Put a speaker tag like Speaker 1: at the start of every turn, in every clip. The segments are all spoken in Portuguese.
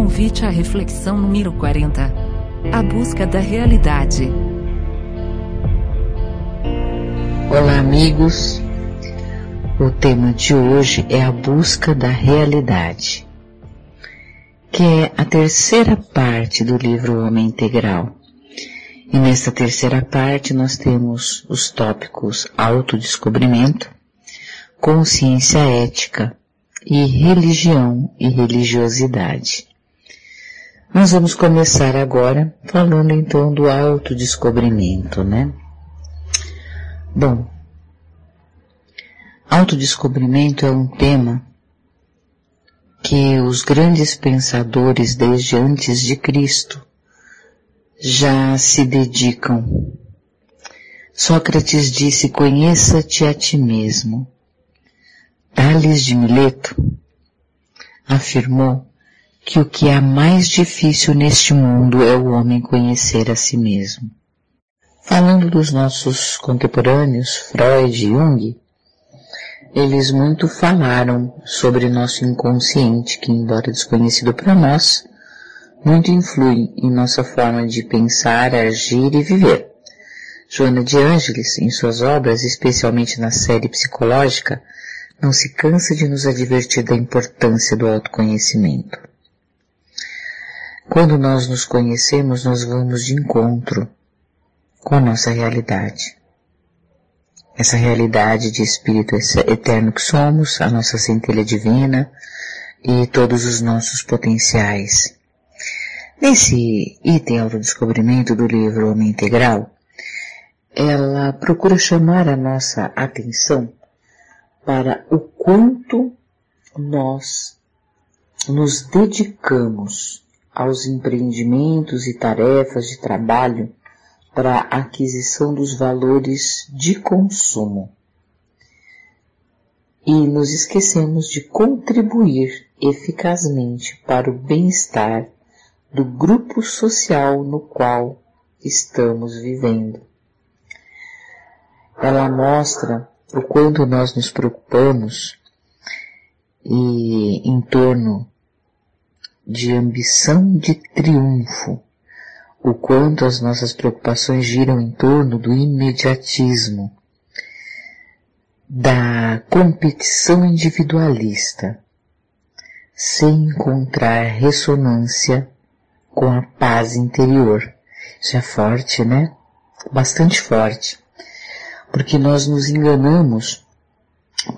Speaker 1: Convite à reflexão número 40. A busca da realidade.
Speaker 2: Olá, amigos. O tema de hoje é a busca da realidade, que é a terceira parte do livro Homem Integral. E nesta terceira parte nós temos os tópicos autodescobrimento, consciência ética e religião e religiosidade. Nós vamos começar agora falando então do autodescobrimento, né? Bom, autodescobrimento é um tema que os grandes pensadores desde antes de Cristo já se dedicam. Sócrates disse: Conheça-te a ti mesmo. Tales de Mileto afirmou que o que é mais difícil neste mundo é o homem conhecer a si mesmo. Falando dos nossos contemporâneos, Freud e Jung, eles muito falaram sobre nosso inconsciente, que embora desconhecido para nós, muito influi em nossa forma de pensar, agir e viver. Joana de Ângeles, em suas obras, especialmente na série psicológica, não se cansa de nos advertir da importância do autoconhecimento. Quando nós nos conhecemos, nós vamos de encontro com a nossa realidade. Essa realidade de espírito eterno que somos, a nossa centelha divina e todos os nossos potenciais. Nesse item autodescobrimento do livro Homem Integral, ela procura chamar a nossa atenção para o quanto nós nos dedicamos aos empreendimentos e tarefas de trabalho para a aquisição dos valores de consumo. E nos esquecemos de contribuir eficazmente para o bem-estar do grupo social no qual estamos vivendo. Ela mostra o quanto nós nos preocupamos e em torno de ambição de triunfo, o quanto as nossas preocupações giram em torno do imediatismo, da competição individualista, sem encontrar ressonância com a paz interior. Isso é forte, né? Bastante forte porque nós nos enganamos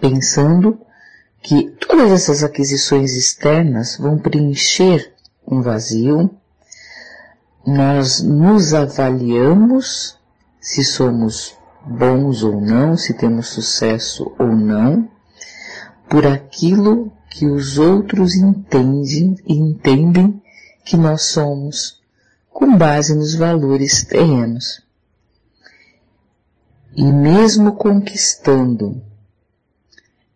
Speaker 2: pensando que todas essas aquisições externas vão preencher um vazio. Nós nos avaliamos se somos bons ou não, se temos sucesso ou não, por aquilo que os outros entendem e entendem que nós somos, com base nos valores terrenos. E mesmo conquistando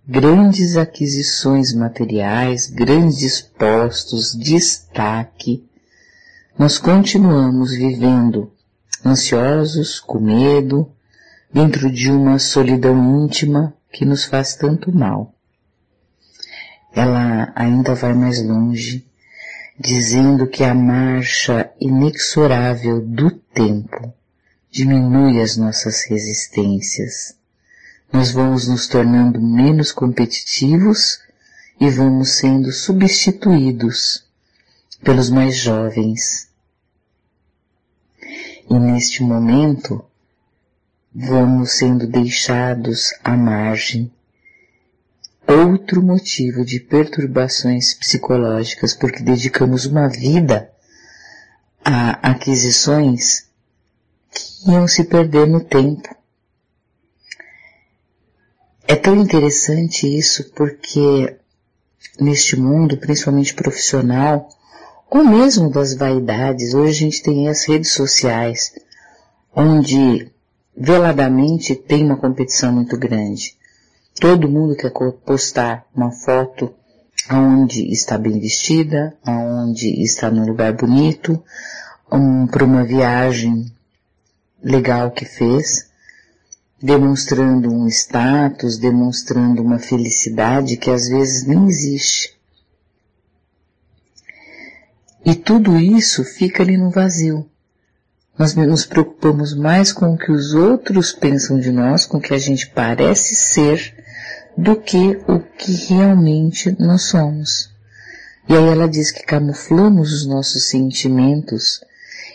Speaker 2: grandes aquisições materiais, grandes postos, destaque, nós continuamos vivendo ansiosos, com medo, dentro de uma solidão íntima que nos faz tanto mal. Ela ainda vai mais longe, dizendo que a marcha inexorável do tempo diminui as nossas resistências. Nós vamos nos tornando menos competitivos e vamos sendo substituídos pelos mais jovens. E neste momento, vamos sendo deixados à margem. Outro motivo de perturbações psicológicas, porque dedicamos uma vida a aquisições iam se perder no tempo. É tão interessante isso porque neste mundo, principalmente profissional, ou mesmo das vaidades, hoje a gente tem as redes sociais, onde veladamente tem uma competição muito grande. Todo mundo quer postar uma foto aonde está bem vestida, aonde está num lugar bonito, um, para uma viagem legal que fez, demonstrando um status, demonstrando uma felicidade que às vezes nem existe. E tudo isso fica ali no vazio. Nós nos preocupamos mais com o que os outros pensam de nós, com o que a gente parece ser, do que o que realmente nós somos. E aí ela diz que camuflamos os nossos sentimentos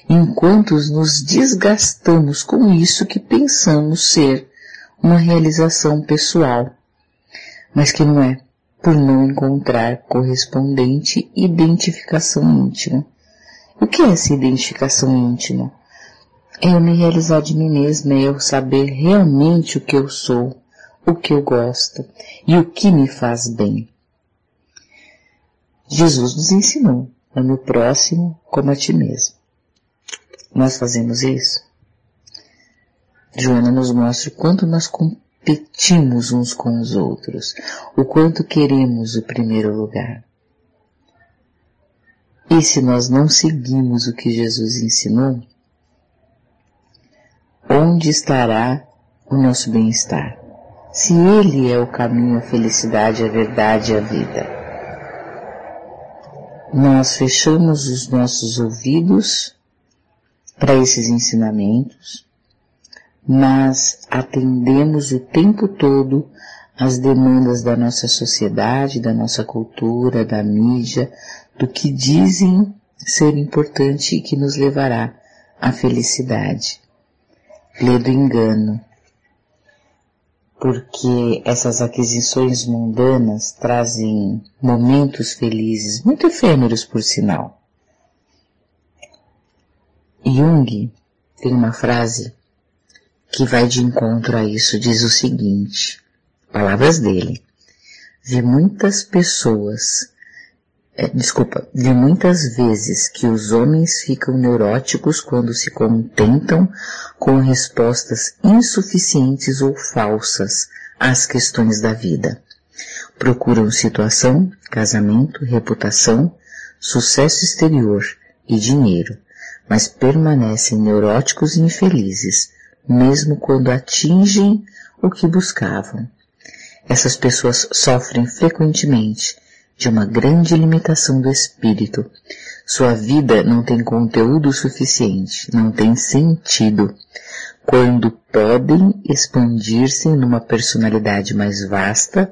Speaker 2: enquanto nos desgastamos com isso que pensamos ser uma realização pessoal, mas que não é, por não encontrar correspondente identificação íntima. O que é essa identificação íntima? É eu me realizar de mim mesma, é eu saber realmente o que eu sou, o que eu gosto e o que me faz bem. Jesus nos ensinou, ame o próximo como a ti mesmo. Nós fazemos isso? Joana nos mostra o quanto nós competimos uns com os outros, o quanto queremos o primeiro lugar. E se nós não seguimos o que Jesus ensinou, onde estará o nosso bem-estar? Se Ele é o caminho, a felicidade, a verdade e a vida. Nós fechamos os nossos ouvidos para esses ensinamentos, mas atendemos o tempo todo às demandas da nossa sociedade, da nossa cultura, da mídia, do que dizem ser importante e que nos levará à felicidade lê do engano, porque essas aquisições mundanas trazem momentos felizes, muito efêmeros por sinal. Jung tem uma frase que vai de encontro a isso, diz o seguinte, palavras dele, vi muitas pessoas é, desculpa, vi muitas vezes que os homens ficam neuróticos quando se contentam com respostas insuficientes ou falsas às questões da vida. Procuram situação, casamento, reputação, sucesso exterior e dinheiro, mas permanecem neuróticos e infelizes, mesmo quando atingem o que buscavam. Essas pessoas sofrem frequentemente de uma grande limitação do espírito. Sua vida não tem conteúdo suficiente, não tem sentido. Quando podem expandir-se numa personalidade mais vasta,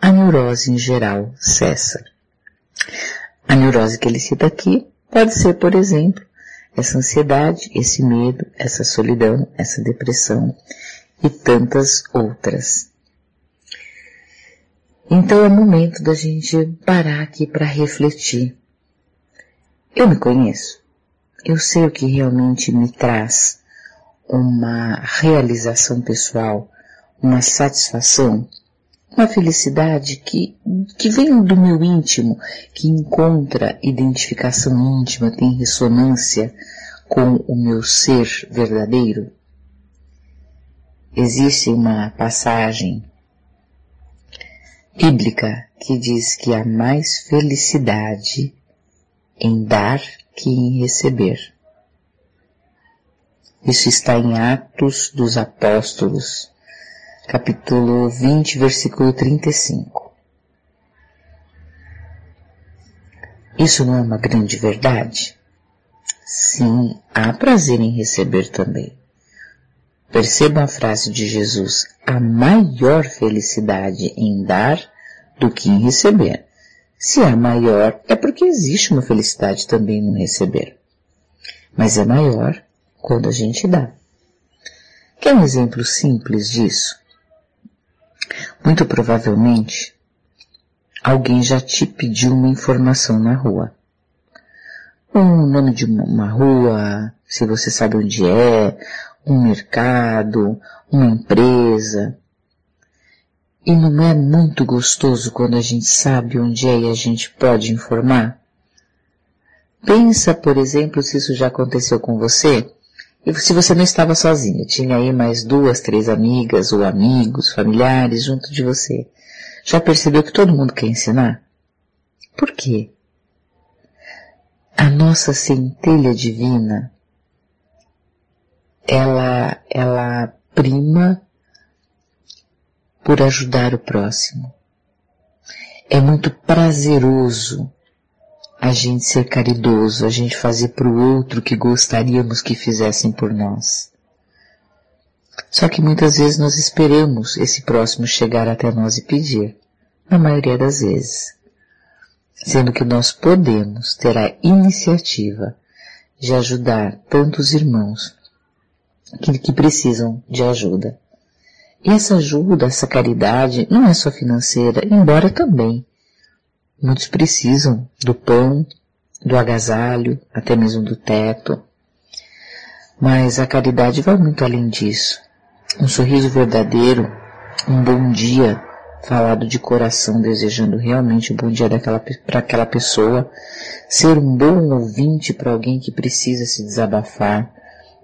Speaker 2: a neurose em geral cessa. A neurose que ele cita aqui pode ser, por exemplo, essa ansiedade, esse medo, essa solidão, essa depressão e tantas outras. Então é momento da gente parar aqui para refletir. Eu me conheço. Eu sei o que realmente me traz uma realização pessoal, uma satisfação, uma felicidade que, que vem do meu íntimo, que encontra identificação íntima, tem ressonância com o meu ser verdadeiro. Existe uma passagem bíblica que diz que há mais felicidade em dar que em receber. Isso está em Atos dos Apóstolos, capítulo 20, versículo 35. Isso não é uma grande verdade? Sim, há prazer em receber também. Percebam a frase de Jesus, há maior felicidade em dar do que em receber. Se é maior, é porque existe uma felicidade também no receber. Mas é maior quando a gente dá. Quer um exemplo simples disso? Muito provavelmente, alguém já te pediu uma informação na rua. Um nome de uma rua, se você sabe onde é, um mercado, uma empresa. E não é muito gostoso quando a gente sabe onde é e a gente pode informar? Pensa, por exemplo, se isso já aconteceu com você, e se você não estava sozinha, tinha aí mais duas, três amigas ou amigos, familiares junto de você. Já percebeu que todo mundo quer ensinar? Por quê? A nossa centelha divina ela, ela prima por ajudar o próximo. É muito prazeroso a gente ser caridoso, a gente fazer para o outro o que gostaríamos que fizessem por nós. Só que muitas vezes nós esperamos esse próximo chegar até nós e pedir, na maioria das vezes. Sendo que nós podemos ter a iniciativa de ajudar tantos irmãos que, que precisam de ajuda. E essa ajuda, essa caridade, não é só financeira, embora também. Muitos precisam do pão, do agasalho, até mesmo do teto. Mas a caridade vai muito além disso. Um sorriso verdadeiro, um bom dia, falado de coração, desejando realmente o um bom dia para aquela pessoa, ser um bom ouvinte para alguém que precisa se desabafar,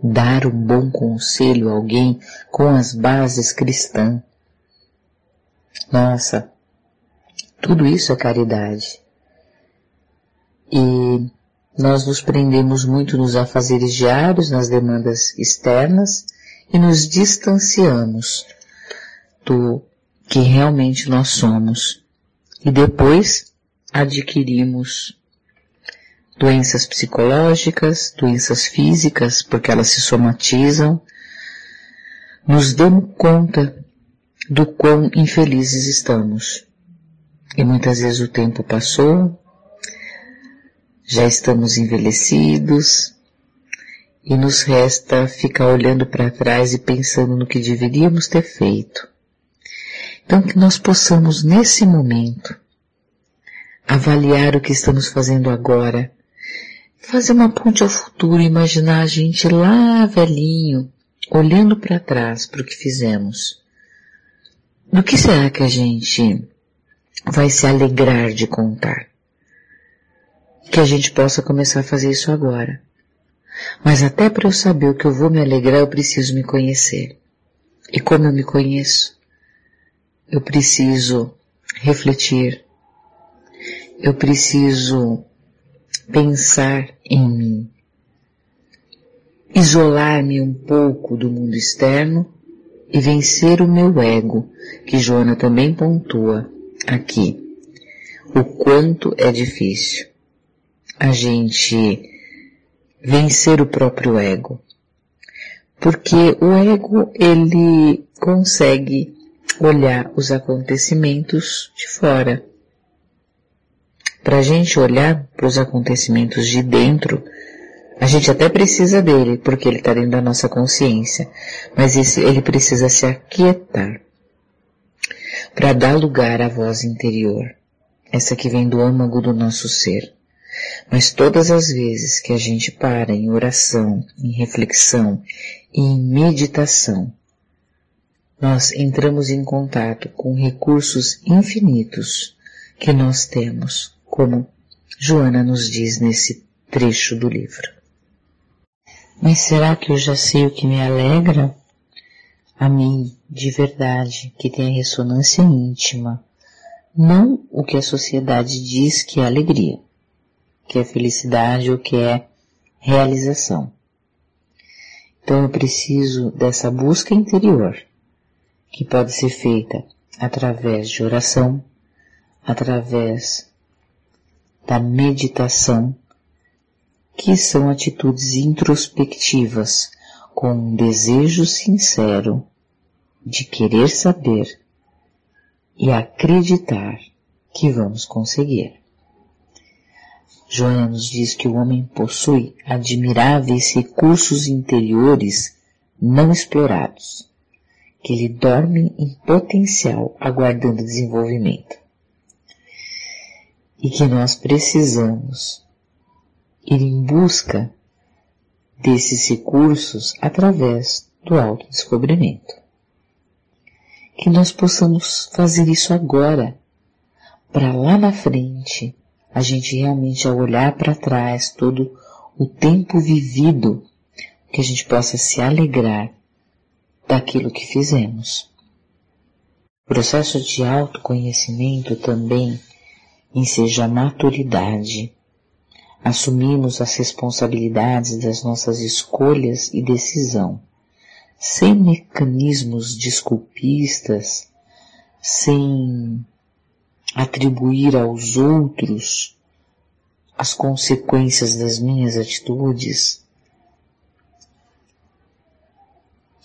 Speaker 2: dar um bom conselho a alguém com as bases cristãs. Nossa, tudo isso é caridade. E nós nos prendemos muito nos afazeres diários, nas demandas externas, e nos distanciamos do que realmente nós somos. E depois adquirimos doenças psicológicas, doenças físicas, porque elas se somatizam, nos damos conta do quão infelizes estamos. E muitas vezes o tempo passou, já estamos envelhecidos, e nos resta ficar olhando para trás e pensando no que deveríamos ter feito. Então que nós possamos nesse momento avaliar o que estamos fazendo agora, fazer uma ponte ao futuro, imaginar a gente lá velhinho, olhando para trás para o que fizemos. Do que será que a gente vai se alegrar de contar? Que a gente possa começar a fazer isso agora. Mas até para eu saber o que eu vou me alegrar, eu preciso me conhecer. E como eu me conheço? Eu preciso refletir. Eu preciso pensar em mim. Isolar-me um pouco do mundo externo e vencer o meu ego, que Joana também pontua aqui. O quanto é difícil a gente vencer o próprio ego. Porque o ego, ele consegue olhar os acontecimentos de fora. Para a gente olhar para os acontecimentos de dentro, a gente até precisa dele, porque ele está dentro da nossa consciência, mas ele precisa se aquietar para dar lugar à voz interior, essa que vem do âmago do nosso ser. Mas todas as vezes que a gente para em oração, em reflexão e em meditação, nós entramos em contato com recursos infinitos que nós temos, como Joana nos diz nesse trecho do livro. Mas será que eu já sei o que me alegra? A mim, de verdade, que tem a ressonância íntima, não o que a sociedade diz que é alegria que é felicidade ou que é realização. Então eu preciso dessa busca interior, que pode ser feita através de oração, através da meditação, que são atitudes introspectivas com um desejo sincero de querer saber e acreditar que vamos conseguir. Joana nos diz que o homem possui admiráveis recursos interiores não explorados, que ele dorme em potencial aguardando desenvolvimento. E que nós precisamos ir em busca desses recursos através do autodescobrimento. Que nós possamos fazer isso agora, para lá na frente a gente realmente ao olhar para trás todo o tempo vivido, que a gente possa se alegrar daquilo que fizemos. O processo de autoconhecimento também enseja a maturidade. Assumimos as responsabilidades das nossas escolhas e decisão, sem mecanismos desculpistas, sem atribuir aos outros as consequências das minhas atitudes,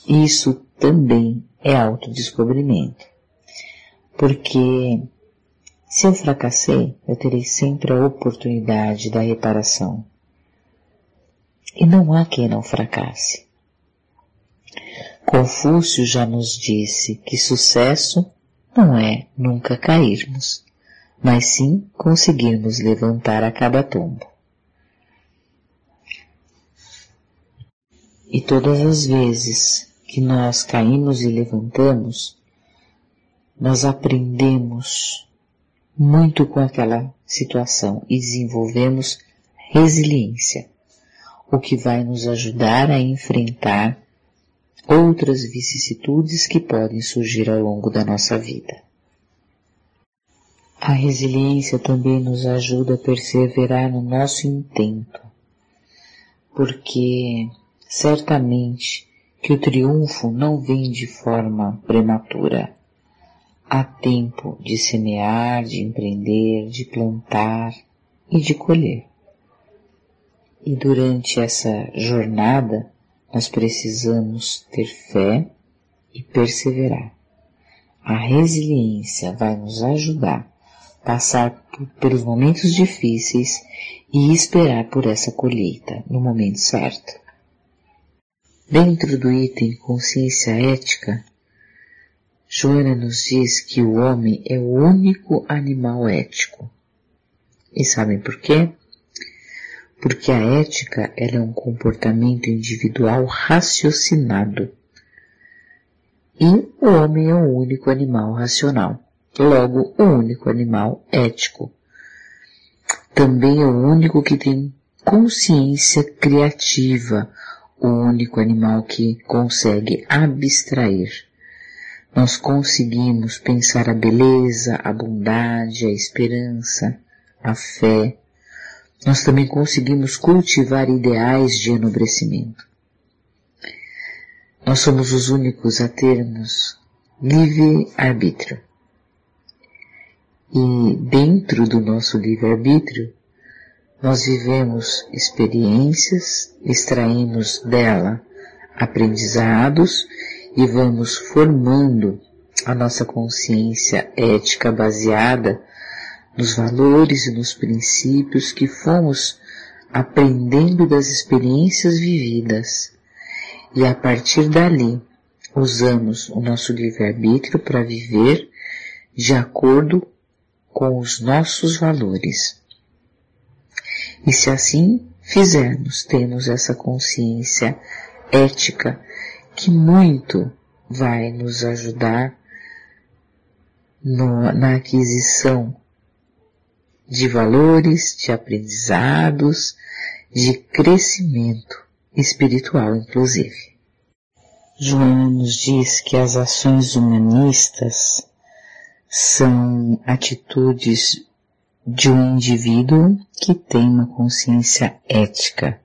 Speaker 2: isso também é autodescobrimento. Porque se eu fracassei, eu terei sempre a oportunidade da reparação. E não há quem não fracasse. Confúcio já nos disse que sucesso não é nunca cairmos, mas sim conseguirmos levantar a cada tombo. E todas as vezes que nós caímos e levantamos, nós aprendemos muito com aquela situação e desenvolvemos resiliência, o que vai nos ajudar a enfrentar outras vicissitudes que podem surgir ao longo da nossa vida. A resiliência também nos ajuda a perseverar no nosso intento, porque certamente que o triunfo não vem de forma prematura. Há tempo de semear, de empreender, de plantar e de colher. E durante essa jornada, nós precisamos ter fé e perseverar. A resiliência vai nos ajudar a passar pelos momentos difíceis e esperar por essa colheita no momento certo. Dentro do item consciência ética, Joana nos diz que o homem é o único animal ético. E sabem por quê? Porque a ética é um comportamento individual raciocinado. E o homem é o único animal racional. Logo, o único animal ético. Também é o único que tem consciência criativa, o único animal que consegue abstrair. Nós conseguimos pensar a beleza, a bondade, a esperança, a fé. Nós também conseguimos cultivar ideais de enobrecimento. Nós somos os únicos a termos livre-arbítrio. E dentro do nosso livre-arbítrio, nós vivemos experiências, extraímos dela aprendizados e vamos formando a nossa consciência ética baseada nos valores e nos princípios que fomos aprendendo das experiências vividas. E a partir dali, usamos o nosso livre-arbítrio para viver de acordo com os nossos valores. E se assim fizermos, temos essa consciência ética que muito vai nos ajudar no, na aquisição de valores, de aprendizados, de crescimento espiritual, inclusive. Joana nos diz que as ações humanistas são atitudes de um indivíduo que tem uma consciência ética,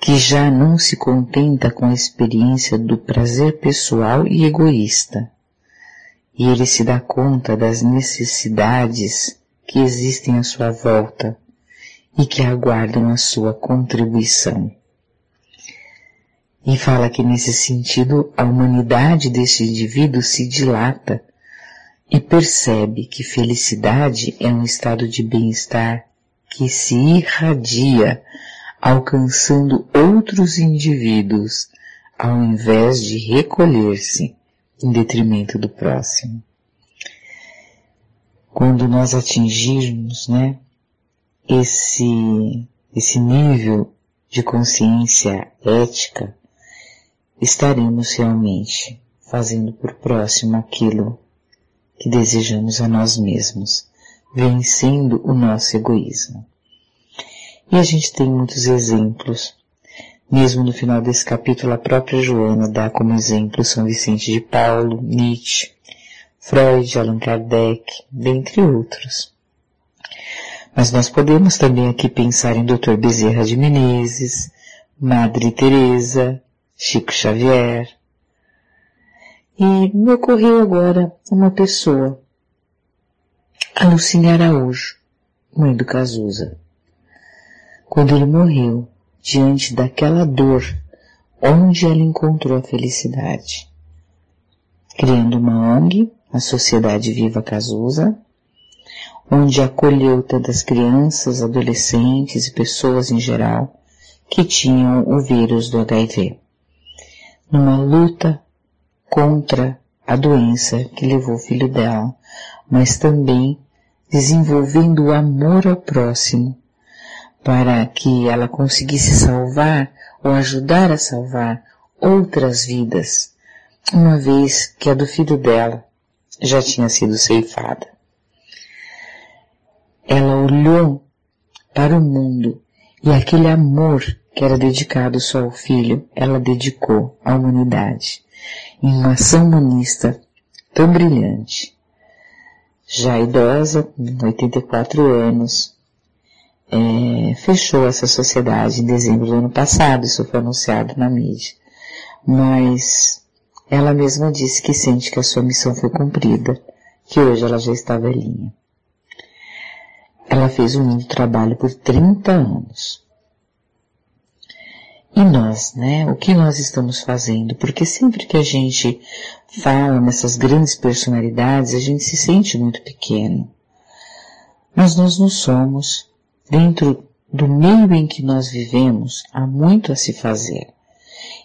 Speaker 2: que já não se contenta com a experiência do prazer pessoal e egoísta, e ele se dá conta das necessidades que existem à sua volta e que aguardam a sua contribuição. E fala que nesse sentido a humanidade desse indivíduo se dilata e percebe que felicidade é um estado de bem-estar que se irradia alcançando outros indivíduos ao invés de recolher-se em detrimento do próximo. Quando nós atingirmos, né, esse, esse nível de consciência ética, estaremos realmente fazendo por próximo aquilo que desejamos a nós mesmos, vencendo o nosso egoísmo. E a gente tem muitos exemplos. Mesmo no final desse capítulo, a própria Joana dá como exemplo São Vicente de Paulo, Nietzsche, Freud, Allan Kardec, dentre outros. Mas nós podemos também aqui pensar em Dr. Bezerra de Menezes, Madre Teresa, Chico Xavier, e me ocorreu agora uma pessoa, a Lucine Araújo, mãe do Cazuza. quando ele morreu, diante daquela dor, onde ela encontrou a felicidade? Criando uma ONG, a Sociedade Viva Casusa, onde acolheu tantas crianças, adolescentes e pessoas em geral que tinham o vírus do HIV. Numa luta contra a doença que levou o filho dela, mas também desenvolvendo o amor ao próximo, para que ela conseguisse salvar ou ajudar a salvar outras vidas, uma vez que a do filho dela já tinha sido ceifada. Ela olhou para o mundo e aquele amor que era dedicado só ao filho, ela dedicou à humanidade em uma ação humanista tão brilhante. Já idosa, com 84 anos, é, fechou essa sociedade em dezembro do ano passado, isso foi anunciado na mídia. Mas ela mesma disse que sente que a sua missão foi cumprida, que hoje ela já está velhinha. Ela fez um lindo trabalho por 30 anos. E nós, né? O que nós estamos fazendo? Porque sempre que a gente fala nessas grandes personalidades, a gente se sente muito pequeno. Mas nós não somos. Dentro do meio em que nós vivemos, há muito a se fazer.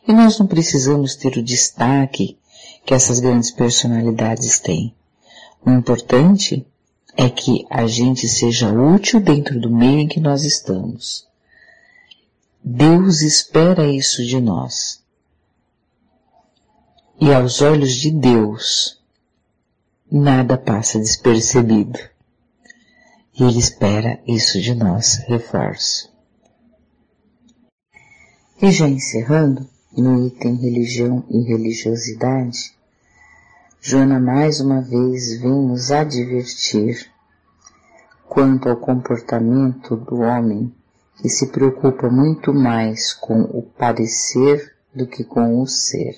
Speaker 2: E nós não precisamos ter o destaque que essas grandes personalidades têm. O importante é que a gente seja útil dentro do meio em que nós estamos. Deus espera isso de nós. E aos olhos de Deus, nada passa despercebido. E Ele espera isso de nós, reforço. E já encerrando, no item religião e religiosidade, Joana mais uma vez vem nos advertir quanto ao comportamento do homem que se preocupa muito mais com o parecer do que com o ser.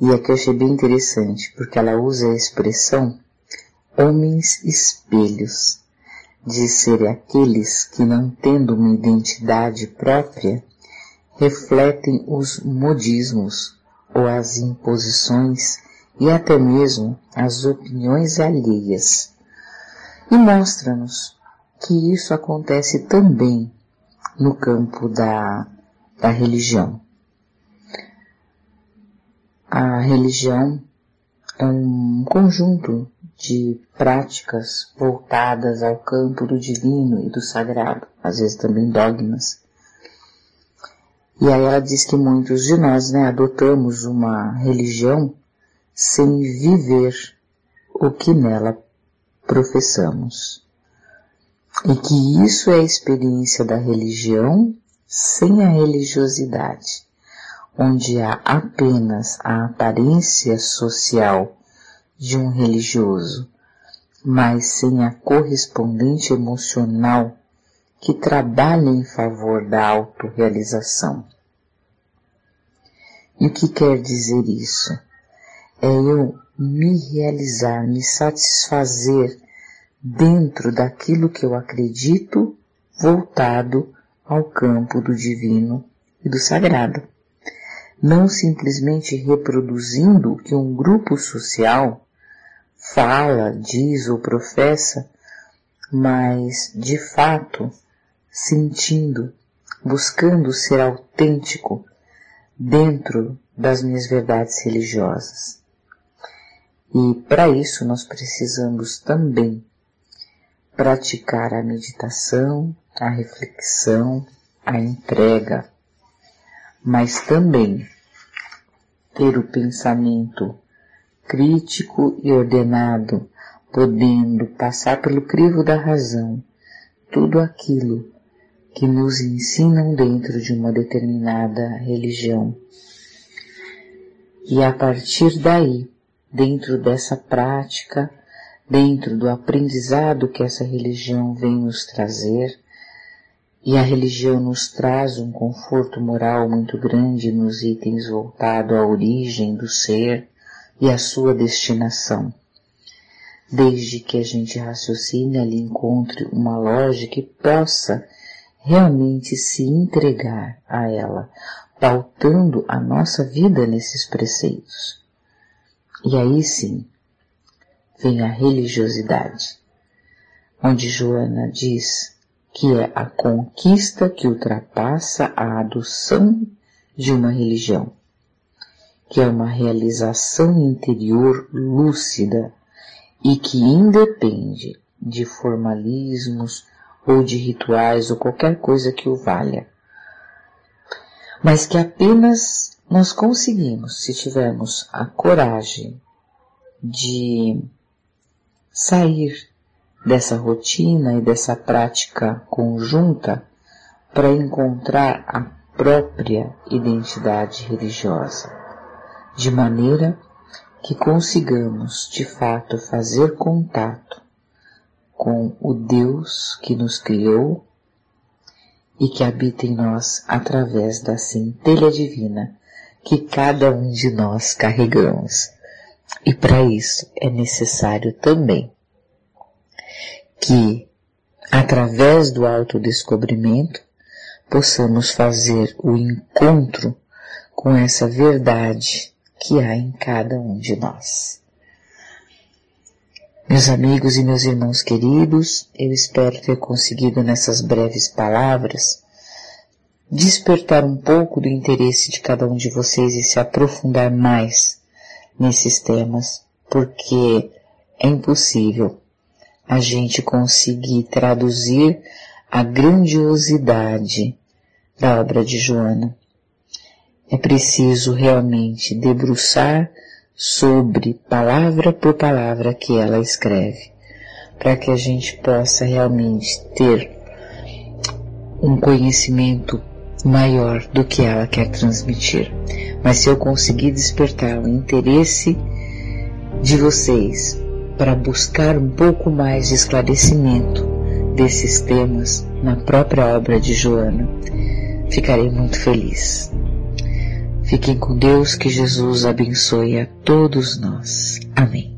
Speaker 2: E aqui eu achei bem interessante, porque ela usa a expressão homens espelhos, de ser aqueles que não tendo uma identidade própria, refletem os modismos ou as imposições e até mesmo as opiniões alheias. E mostra-nos que isso acontece também no campo da, da religião. A religião é um conjunto de práticas voltadas ao campo do divino e do sagrado, às vezes também dogmas. E aí ela diz que muitos de nós né, adotamos uma religião sem viver o que nela professamos. E que isso é a experiência da religião sem a religiosidade, onde há apenas a aparência social de um religioso, mas sem a correspondente emocional que trabalha em favor da autorrealização. E o que quer dizer isso? É eu me realizar, me satisfazer dentro daquilo que eu acredito, voltado ao campo do divino e do sagrado. Não simplesmente reproduzindo o que um grupo social fala, diz ou professa, mas de fato sentindo, buscando ser autêntico dentro das minhas verdades religiosas. E para isso nós precisamos também praticar a meditação, a reflexão, a entrega, mas também ter o pensamento crítico e ordenado, podendo passar pelo crivo da razão tudo aquilo que nos ensinam dentro de uma determinada religião. E a partir daí, dentro dessa prática, dentro do aprendizado que essa religião vem nos trazer, e a religião nos traz um conforto moral muito grande nos itens voltado à origem do ser e à sua destinação. Desde que a gente raciocine ali encontre uma lógica que possa realmente se entregar a ela, pautando a nossa vida nesses preceitos. E aí sim vem a religiosidade, onde Joana diz que é a conquista que ultrapassa a adoção de uma religião, que é uma realização interior lúcida e que independe de formalismos ou de rituais ou qualquer coisa que o valha, mas que apenas nós conseguimos se tivermos a coragem de sair dessa rotina e dessa prática conjunta para encontrar a própria identidade religiosa, de maneira que consigamos de fato fazer contato com o Deus que nos criou e que habita em nós através da centelha divina que cada um de nós carregamos. E para isso é necessário também que, através do autodescobrimento, possamos fazer o encontro com essa verdade que há em cada um de nós. Meus amigos e meus irmãos queridos, eu espero ter conseguido nessas breves palavras despertar um pouco do interesse de cada um de vocês e se aprofundar mais nesses temas, porque é impossível a gente conseguir traduzir a grandiosidade da obra de Joana. É preciso realmente debruçar sobre palavra por palavra que ela escreve, para que a gente possa realmente ter um conhecimento maior do que ela quer transmitir. Mas se eu conseguir despertar o interesse de vocês para buscar um pouco mais de esclarecimento desses temas na própria obra de Joana, ficarei muito feliz. Fiquem com Deus, que Jesus abençoe a todos nós. Amém.